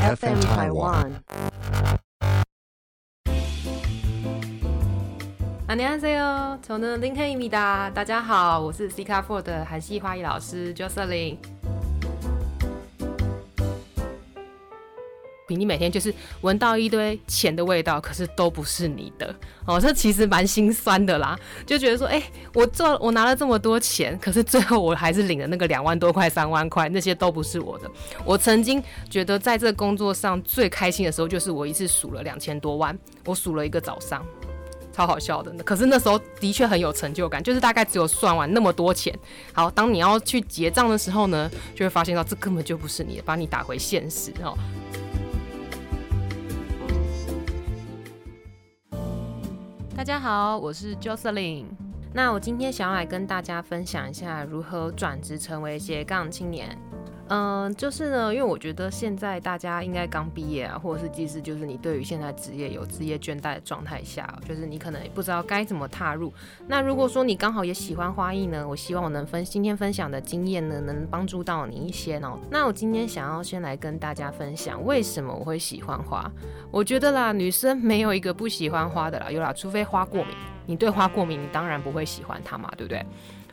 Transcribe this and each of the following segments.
FM Taiwan。 안녕하세요，저는링헤입니다。大家好，我是 C 卡 Four 的韩系花艺老师 Jocelyn。 你每天就是闻到一堆钱的味道，可是都不是你的哦，这其实蛮心酸的啦，就觉得说，哎、我做我拿了这么多钱，可是最后我还是领了那个两万多块、三万块，那些都不是我的。我曾经觉得在这个工作上最开心的时候，就是我一次数了两千多万，我数了一个早上。超好笑的，可是那时候的确很有成就感，就是大概只有算完那么多钱。好，当你要去结账的时候呢，就会发现到这根本就不是你的，把你打回现实哦。大家好，我是 Jocelyn。那我今天想要来跟大家分享一下如何转职成为斜杠青年。嗯，就是呢，因为我觉得现在大家应该刚毕业啊，或者是即使就是你对于现在职业有职业倦怠的状态下，就是你可能也不知道该怎么踏入。那如果说你刚好也喜欢花艺呢，我希望我能分今天分享的经验呢，能帮助到你一些哦。那我今天想要先来跟大家分享为什么我会喜欢花。我觉得啦，女生没有一个不喜欢花的啦，有啦，除非花过敏。你对花过敏，你当然不会喜欢它嘛，对不对？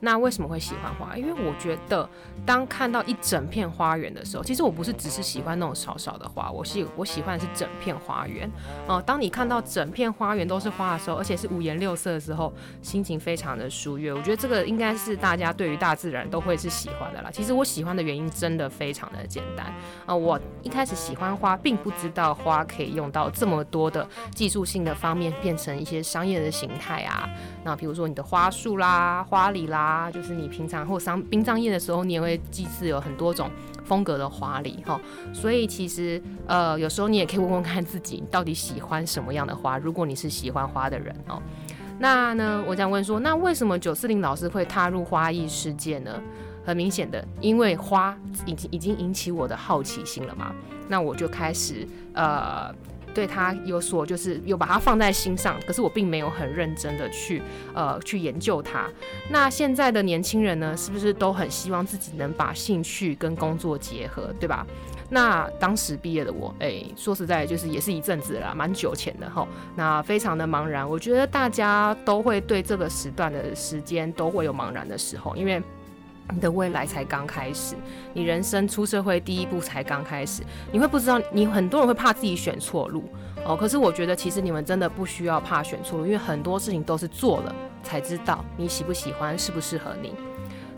那为什么会喜欢花？因为我觉得，当看到一整片花园的时候，其实我不是只是喜欢那种少少的花，我喜我喜欢的是整片花园。哦、当你看到整片花园都是花的时候，而且是五颜六色的时候，心情非常的舒悦。我觉得这个应该是大家对于大自然都会是喜欢的啦。其实我喜欢的原因真的非常的简单啊、我一开始喜欢花，并不知道花可以用到这么多的技术性的方面，变成一些商业的形态啊。那比如说你的花束啦、花礼啦，啊就是你平常或商殡葬业的时候，你也会祭祀有很多种风格的花礼哈。所以其实呃，有时候你也可以问问看自己，到底喜欢什么样的花。如果你是喜欢花的人哦，那呢，我想问说，那为什么九四零老师会踏入花艺世界呢？很明显的，因为花已经已经引起我的好奇心了嘛，那我就开始呃。对他有所就是有把它放在心上，可是我并没有很认真的去呃去研究它。那现在的年轻人呢，是不是都很希望自己能把兴趣跟工作结合，对吧？那当时毕业的我，哎、说实在就是也是一阵子了啦，蛮久前的哈。那非常的茫然，我觉得大家都会对这个时段的时间都会有茫然的时候，因为。你的未来才刚开始，你人生出社会第一步才刚开始，你会不知道，你很多人会怕自己选错路哦。可是我觉得，其实你们真的不需要怕选错路，因为很多事情都是做了才知道你喜不喜欢，适不适合你。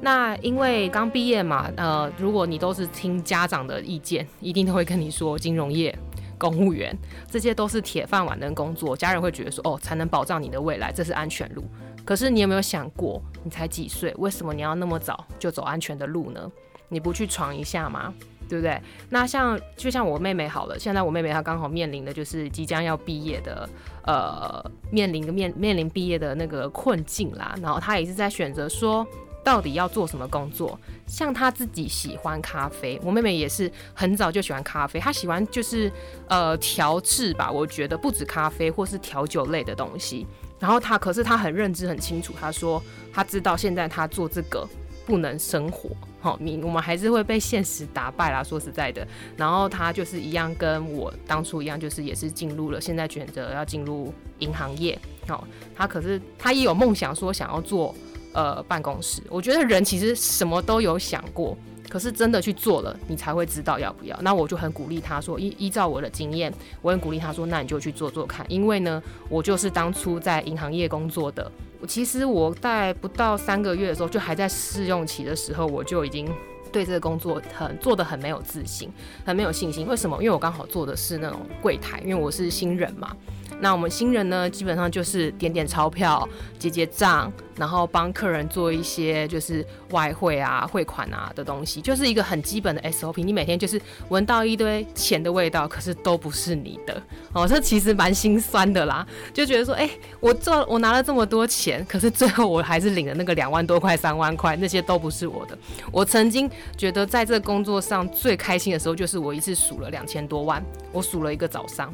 那因为刚毕业嘛，呃，如果你都是听家长的意见，一定都会跟你说金融业、公务员这些都是铁饭碗的工作，家人会觉得说哦，才能保障你的未来，这是安全路。可是你有没有想过，你才几岁，为什么你要那么早就走安全的路呢？你不去闯一下吗？对不对？那像就像我妹妹好了，现在我妹妹她刚好面临的就是即将要毕业的，呃，面临个面面临毕业的那个困境啦。然后她也是在选择说，到底要做什么工作。像她自己喜欢咖啡，我妹妹也是很早就喜欢咖啡，她喜欢就是呃调制吧，我觉得不止咖啡或是调酒类的东西。然后他可是他很认知很清楚，他说他知道现在他做这个不能生活。好，你我们还是会被现实打败啦。说实在的，然后他就是一样，跟我当初一样，就是也是进入了，现在选择要进入银行业。好，他可是他也有梦想，说想要做呃办公室。我觉得人其实什么都有想过，可是真的去做了，你才会知道要不要。那我就很鼓励他说，依依照我的经验，我很鼓励他说，那你就去做做看，因为呢，我就是当初在银行业工作的。其实我在不到三个月的时候，就还在试用期的时候，我就已经对这个工作很做的很没有自信，很没有信心。为什么？因为我刚好做的是那种柜台，因为我是新人嘛。那我们新人呢，基本上就是点点钞票、结结账，然后帮客人做一些就是外汇啊、汇款啊的东西，就是一个很基本的 SOP。你每天就是闻到一堆钱的味道，可是都不是你的哦，这其实蛮心酸的啦。就觉得说，哎、我做我拿了这么多钱，可是最后我还是领了那个两万多块、三万块，那些都不是我的。我曾经觉得在这工作上最开心的时候，就是我一次数了两千多万，我数了一个早上。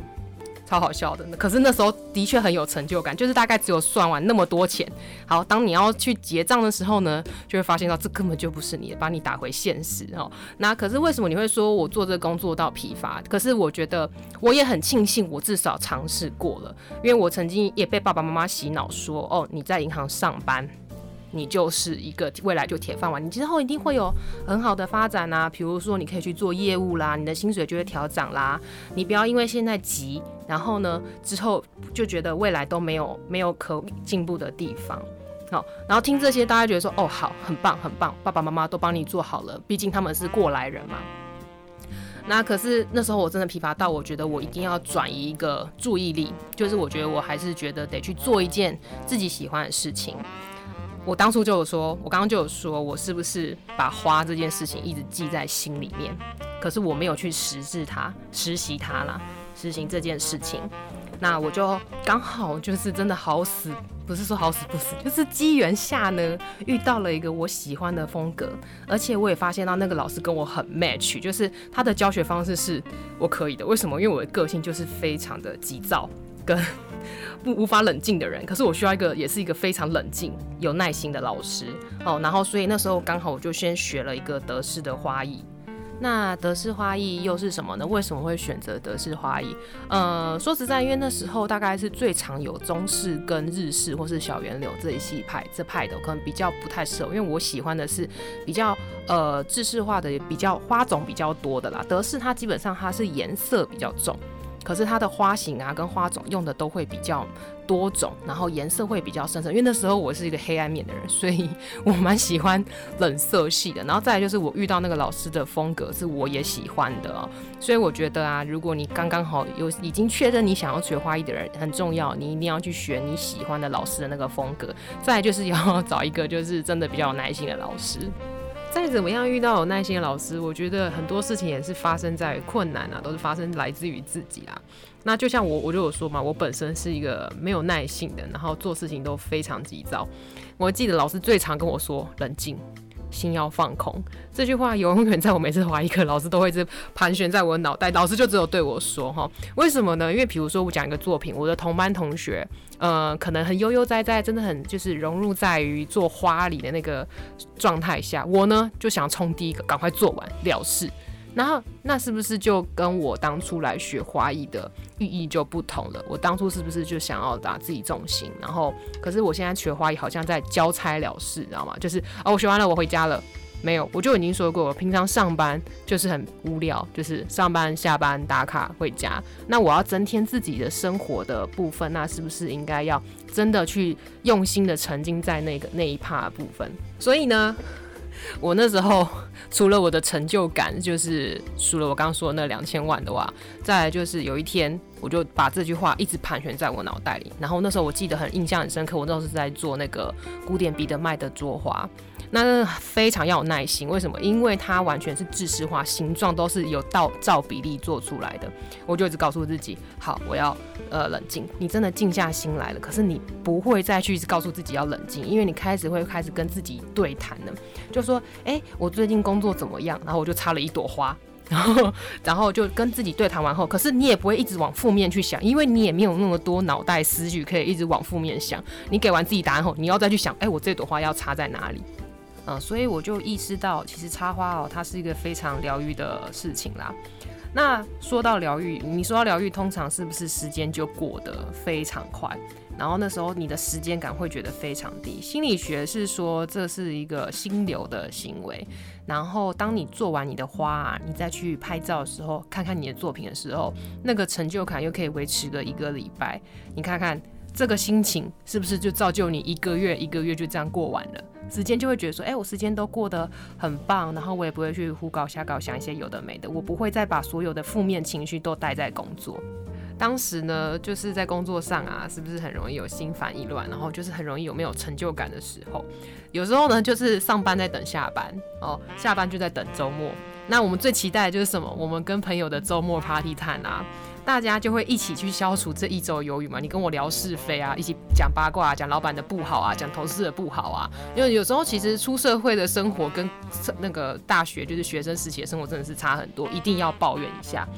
超好笑的。可是那时候的确很有成就感，就是大概只有算完那么多钱。好，当你要去结账的时候呢，就会发现到这根本就不是你的，把你打回现实哦。那可是为什么你会说我做这个工作到疲乏？可是我觉得我也很庆幸，我至少尝试过了，因为我曾经也被爸爸妈妈洗脑说，哦，你在银行上班。你就是一个未来就铁饭碗，你之后一定会有很好的发展啊。比如说，你可以去做业务啦，你的薪水就会调涨啦。你不要因为现在急，然后呢之后就觉得未来都没有没有可进步的地方。好，然后听这些，大家觉得说，哦，好，很棒，很棒，爸爸妈妈都帮你做好了，毕竟他们是过来人嘛。那可是那时候我真的疲乏到，我觉得我一定要转移一个注意力，就是我觉得我还是觉得得去做一件自己喜欢的事情。我当初就有说，我刚刚就有说，我是不是把花这件事情一直记在心里面？可是我没有去实质它、实习它啦，实行这件事情。那我就刚好就是真的好死，不是说好死不死，就是机缘下呢遇到了一个我喜欢的风格，而且我也发现到那个老师跟我很 match，就是他的教学方式是我可以的。为什么？因为我的个性就是非常的急躁跟。不无法冷静的人，可是我需要一个，也是一个非常冷静、有耐心的老师哦。然后，所以那时候刚好我就先学了一个德式的花艺。那德式花艺又是什么呢？为什么会选择德式花艺？呃，说实在，因为那时候大概是最常有中式跟日式或是小圆柳这一系派这派的，可能比较不太适合，因为我喜欢的是比较呃制式化的，比较花种比较多的啦。德式它基本上它是颜色比较重。可是它的花型啊，跟花种用的都会比较多种，然后颜色会比较深沉。因为那时候我是一个黑暗面的人，所以我蛮喜欢冷色系的。然后再来就是我遇到那个老师的风格是我也喜欢的哦。所以我觉得啊，如果你刚刚好有已经确认你想要学花艺的人，很重要，你一定要去学你喜欢的老师的那个风格。再就是要找一个就是真的比较有耐心的老师。再怎么样遇到有耐心的老师，我觉得很多事情也是发生在困难啊，都是发生来自于自己啊。那就像我，我就有说嘛，我本身是一个没有耐性的，然后做事情都非常急躁。我记得老师最常跟我说冷静。心要放空，这句话永远在我每次怀疑课，老师都会是盘旋在我脑袋。老师就只有对我说哈，为什么呢？因为比如说我讲一个作品，我的同班同学，呃，可能很悠悠哉哉，真的很就是融入在于做花里的那个状态下，我呢就想冲第一个，赶快做完了事。然后那是不是就跟我当初来学花艺的寓意就不同了？我当初是不是就想要打自己重心？然后可是我现在学花艺好像在交差了事，你知道吗？就是啊，我学完了，我回家了，没有，我就已经说过，我平常上班就是很无聊，就是上班下班打卡回家。那我要增添自己的生活的部分，那是不是应该要真的去用心的沉浸在那个那一 part 部分？所以呢？我那时候除了我的成就感，就是除了我刚刚说的那两千万的话，再来就是有一天，我就把这句话一直盘旋在我脑袋里。然后那时候我记得很印象很深刻，我那时候是在做那个古典彼得麦的桌花。那非常要有耐心，为什么？因为它完全是制式化，形状都是有到照比例做出来的。我就一直告诉自己，好，我要呃冷静。你真的静下心来了，可是你不会再去告诉自己要冷静，因为你开始会开始跟自己对谈了，就说，哎，我最近工作怎么样？然后我就插了一朵花，然 后然后就跟自己对谈完后，可是你也不会一直往负面去想，因为你也没有那么多脑袋思绪可以一直往负面想。你给完自己答案后，你要再去想，哎，我这朵花要插在哪里？嗯，所以我就意识到，其实插花哦，它是一个非常疗愈的事情啦。那说到疗愈，你说到疗愈，通常是不是时间就过得非常快？然后那时候你的时间感会觉得非常低。心理学是说这是一个心流的行为。然后当你做完你的花，啊，你再去拍照的时候，看看你的作品的时候，那个成就感又可以维持个一个礼拜。你看看这个心情是不是就造就你一个月一个月就这样过完了？时间就会觉得说，哎，我时间都过得很棒，然后我也不会去胡搞瞎搞，想一些有的没的，我不会再把所有的负面情绪都带在工作。当时呢，就是在工作上啊，是不是很容易有心烦意乱，然后就是很容易有没有成就感的时候？有时候呢，就是上班在等下班哦，下班就在等周末。那我们最期待的就是什么？我们跟朋友的周末 party time 啊。大家就会一起去消除这一周忧郁嘛？你跟我聊是非啊，一起讲八卦，讲老板的不好啊，讲同事的不好啊。因为有时候其实出社会的生活跟那个大学就是学生时期的生活真的是差很多，一定要抱怨一下。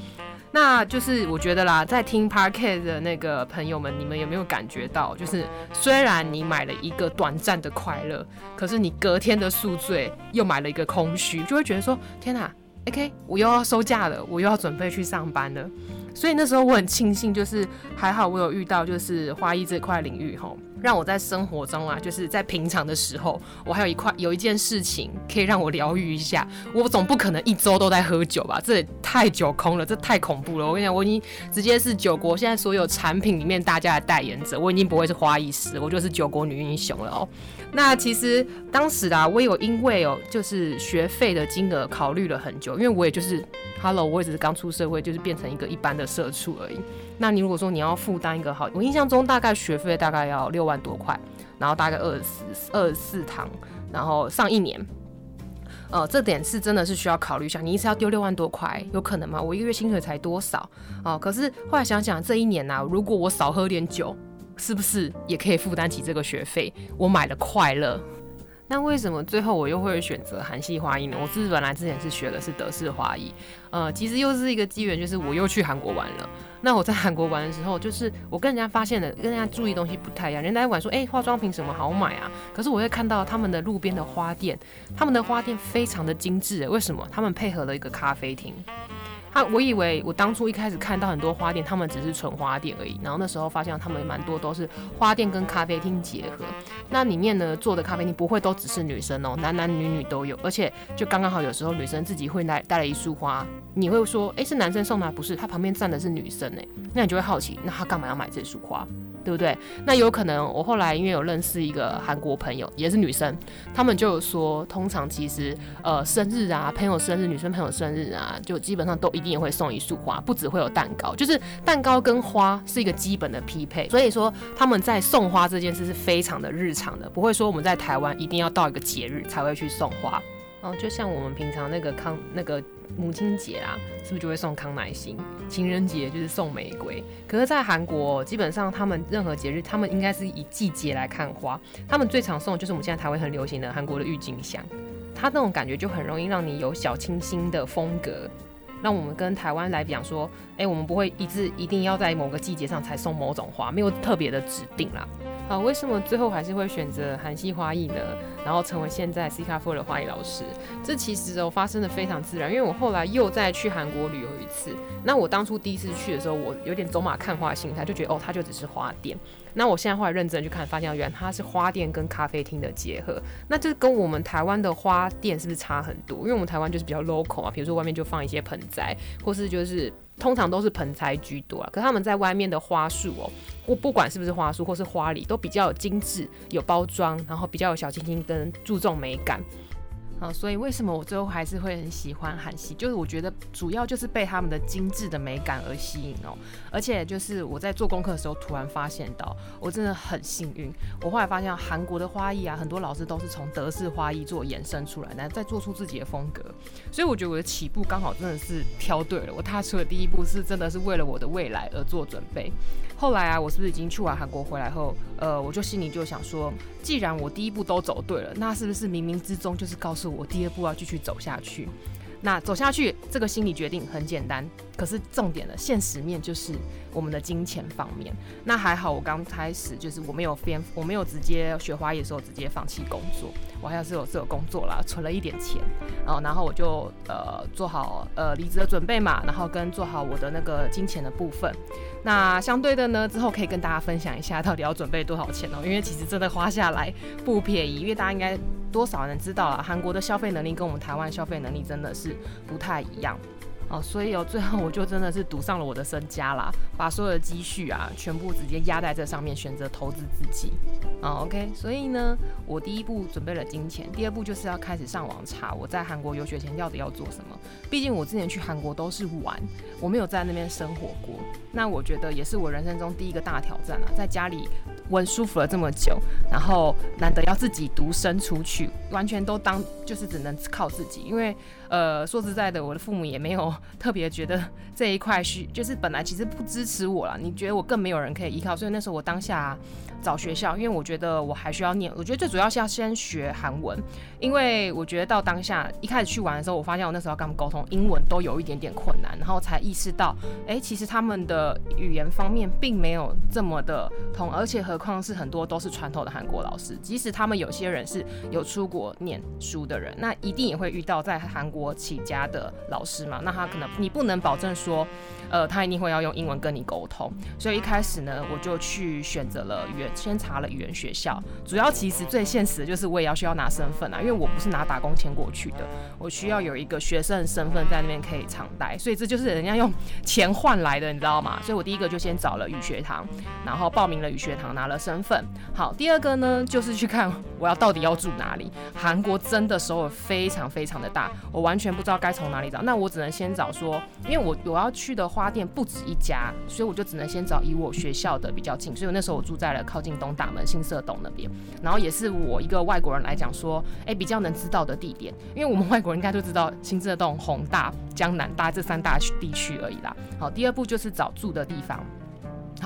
那就是我觉得啦，在听 Parket 的那个朋友们，你们有没有感觉到，就是虽然你买了一个短暂的快乐，可是你隔天的宿醉又买了一个空虚，就会觉得说，天哪，OK，我又要收假了，我又要准备去上班了。所以那时候我很庆幸，就是还好我有遇到就是花艺这块领域吼，让我在生活中啊，就是在平常的时候，我还有一块有一件事情可以让我疗愈一下。我总不可能一周都在喝酒吧？这也太酒空了，这太恐怖了。我跟你讲，我已经直接是酒国现在所有产品里面大家的代言者，我已经不会是花艺师，我就是酒国女英雄了哦。那其实当时啊，我有因为哦，就是学费的金额考虑了很久，因为我也就是。Hello，我也只是刚出社会，就是变成一个一般的社畜而已。那你如果说你要负担一个好，我印象中大概学费大概要六万多块，然后大概二十二十四堂，然后上一年，呃，这点是真的是需要考虑一下。你一次要丢六万多块，有可能吗？我一个月薪水才多少？哦，可是后来想想，这一年呢，如果我少喝点酒，是不是也可以负担起这个学费？我买了快乐。那为什么最后我又会选择韩系花艺呢？我自本来之前是学的是德式花艺，呃，其实又是一个机缘，就是我又去韩国玩了。那我在韩国玩的时候，就是我跟人家发现的，跟人家注意东西不太一样。人家玩说，哎，化妆品什么好买啊？可是我会看到他们的路边的花店，他们的花店非常的精致。为什么？他们配合了一个咖啡厅。他我以为我当初一开始看到很多花店，他们只是纯花店而已。然后那时候发现他们蛮多都是花店跟咖啡厅结合。那里面呢做的咖啡厅不会都只是女生哦，男男女女都有。而且就刚刚好，有时候女生自己会来带了一束花，你会说，哎，是男生送的？不是，他旁边站的是女生哎，那你就会好奇，那他干嘛要买这束花？对不对？那有可能我后来因为有认识一个韩国朋友，也是女生，他们就说，通常其实呃生日啊，朋友生日，女生朋友生日啊，就基本上都一定也会送一束花，不只会有蛋糕，就是蛋糕跟花是一个基本的匹配。所以说他们在送花这件事是非常的日常的，不会说我们在台湾一定要到一个节日才会去送花。哦，就像我们平常那个康那个。母亲节啦，是不是就会送康乃馨？情人节就是送玫瑰。可是，在韩国，基本上他们任何节日，他们应该是以季节来看花。他们最常送的就是我们现在台湾很流行的韩国的郁金香，它那种感觉就很容易让你有小清新的风格。让我们跟台湾来讲说，哎，我们不会一致一定要在某个季节上才送某种花，没有特别的指定啦。啊，为什么最后还是会选择韩系花艺呢？然后成为现在 C 卡 Four 的花艺老师？这其实哦发生的非常自然，因为我后来又再去韩国旅游一次。那我当初第一次去的时候，我有点走马看花心态，就觉得哦，它就只是花店。那我现在后来认真去看，发现原来它是花店跟咖啡厅的结合。那这跟我们台湾的花店是不是差很多？因为我们台湾就是比较 local 啊，比如说外面就放一些盆栽，或是就是。通常都是盆栽居多啊，可他们在外面的花束哦，不不管是不是花束或是花礼，都比较有精致、有包装，然后比较有小清新跟注重美感。啊，所以为什么我最后还是会很喜欢韩系？就是我觉得主要就是被他们的精致的美感而吸引哦。而且就是我在做功课的时候，突然发现到，我真的很幸运。我后来发现韩国的花艺啊，很多老师都是从德式花艺做延伸出来的，再做出自己的风格。所以我觉得我的起步刚好真的是挑对了。我踏出的第一步是真的是为了我的未来而做准备。后来啊，我是不是已经去完韩国回来后，呃，我就心里就想说，既然我第一步都走对了，那是不是冥冥之中就是告诉我第二步要继续走下去？那走下去这个心理决定很简单，可是重点的现实面就是我们的金钱方面。那还好，我刚开始就是我没有边，我没有直接学花艺的时候直接放弃工作。我还是有是有工作啦，存了一点钱，然后然后我就呃做好呃离职的准备嘛，然后跟做好我的那个金钱的部分。那相对的呢，之后可以跟大家分享一下到底要准备多少钱哦，因为其实真的花下来不便宜，因为大家应该多少人知道啊，韩国的消费能力跟我们台湾消费能力真的是不太一样。哦，所以哦，最后我就真的是赌上了我的身家啦，把所有的积蓄啊，全部直接压在这上面，选择投资自己。啊，OK，所以呢，我第一步准备了金钱，第二步就是要开始上网查我在韩国游学前到底要做什么。毕竟我之前去韩国都是玩，我没有在那边生活过。那我觉得也是我人生中第一个大挑战啊，在家里稳舒服了这么久，然后难得要自己独身出去，完全都当就是只能靠自己，因为。呃，说实在的，我的父母也没有特别觉得这一块需，就是本来其实不支持我了。你觉得我更没有人可以依靠，所以那时候我当下。找学校，因为我觉得我还需要念。我觉得最主要是要先学韩文，因为我觉得到当下一开始去玩的时候，我发现我那时候要跟他们沟通英文都有一点点困难，然后才意识到，哎，其实他们的语言方面并没有这么的通，而且何况是很多都是传统的韩国老师，即使他们有些人是有出国念书的人，那一定也会遇到在韩国国起家的老师嘛，那他可能你不能保证说，呃，他一定会要用英文跟你沟通，所以一开始呢，我就去选择了语言。先查了语言学校，主要其实最现实的就是我也要需要拿身份啊，因为我不是拿打工签过去的，我需要有一个学生的身份在那边可以常待，所以这就是人家用钱换来的，你知道吗？所以我第一个就先找了语学堂，然后报名了语学堂，拿了身份。好，第二个呢就是去看我要到底要住哪里。韩国真的首尔非常非常的大，我完全不知道该从哪里找，那我只能先找说，因为我我要去的花店不止一家，所以我就只能先找以我学校的比较近，所以我那时候我住在了靠。近东大门、新社洞那边，然后也是我一个外国人来讲说，哎，比较能知道的地点，因为我们外国人应该都知道新社洞、宏大、江南大这三大地区而已啦。好，第二步就是找住的地方。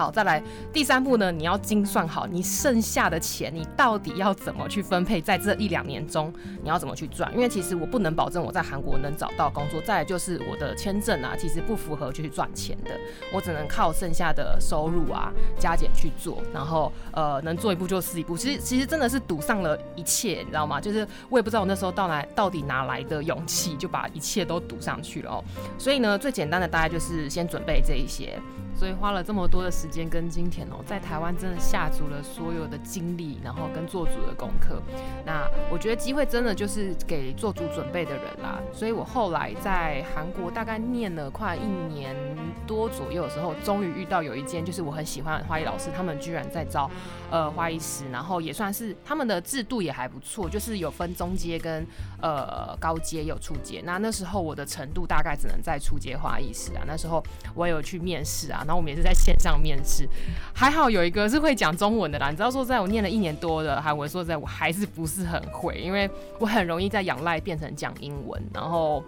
好，再来第三步呢？你要精算好你剩下的钱，你到底要怎么去分配？在这一两年中，你要怎么去赚？因为其实我不能保证我在韩国能找到工作。再来就是我的签证啊，其实不符合去赚钱的，我只能靠剩下的收入啊加减去做。然后呃，能做一步就是一步。其实其实真的是赌上了一切，你知道吗？就是我也不知道我那时候到来到底哪来的勇气，就把一切都赌上去了哦。所以呢，最简单的大概就是先准备这一些。所以花了这么多的时间跟金钱哦，在台湾真的下足了所有的精力，然后跟做足的功课。那我觉得机会真的就是给做足准备的人啦。所以我后来在韩国大概念了快一年多左右的时候，终于遇到有一间就是我很喜欢的花艺老师，他们居然在招呃花艺师，然后也算是他们的制度也还不错，就是有分中阶跟呃高阶有初阶。那那时候我的程度大概只能在初阶花艺师啊。那时候我有去面试啊。然后我们也是在线上面试，还好有一个是会讲中文的啦。你知道说，在我念了一年多的韩文，说在我还是不是很会，因为我很容易在仰赖变成讲英文，然后。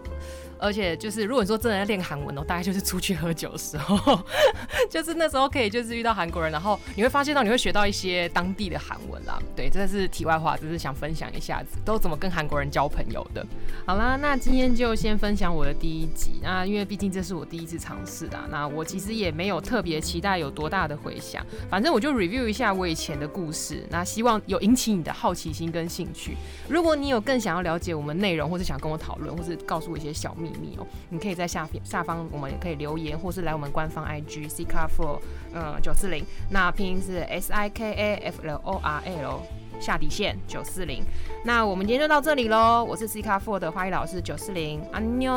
而且就是，如果说真的要练韩文哦，大概就是出去喝酒的时候，就是那时候可以就是遇到韩国人，然后你会发现到你会学到一些当地的韩文啦。对，这是题外话，只是想分享一下子都怎么跟韩国人交朋友的。好啦，那今天就先分享我的第一集。那因为毕竟这是我第一次尝试啦，那我其实也没有特别期待有多大的回响，反正我就 review 一下我以前的故事，那希望有引起你的好奇心跟兴趣。如果你有更想要了解我们内容，或是想跟我讨论，或是告诉我一些小秘。秘密哦，你可以在下下方，我们也可以留言，或是来我们官方 IG C K for 嗯，九四零，那拼音是 S I K A F L O R L 下底线九四零。那我们今天就到这里喽，我是 C K for 的花艺老师九四零，安妞。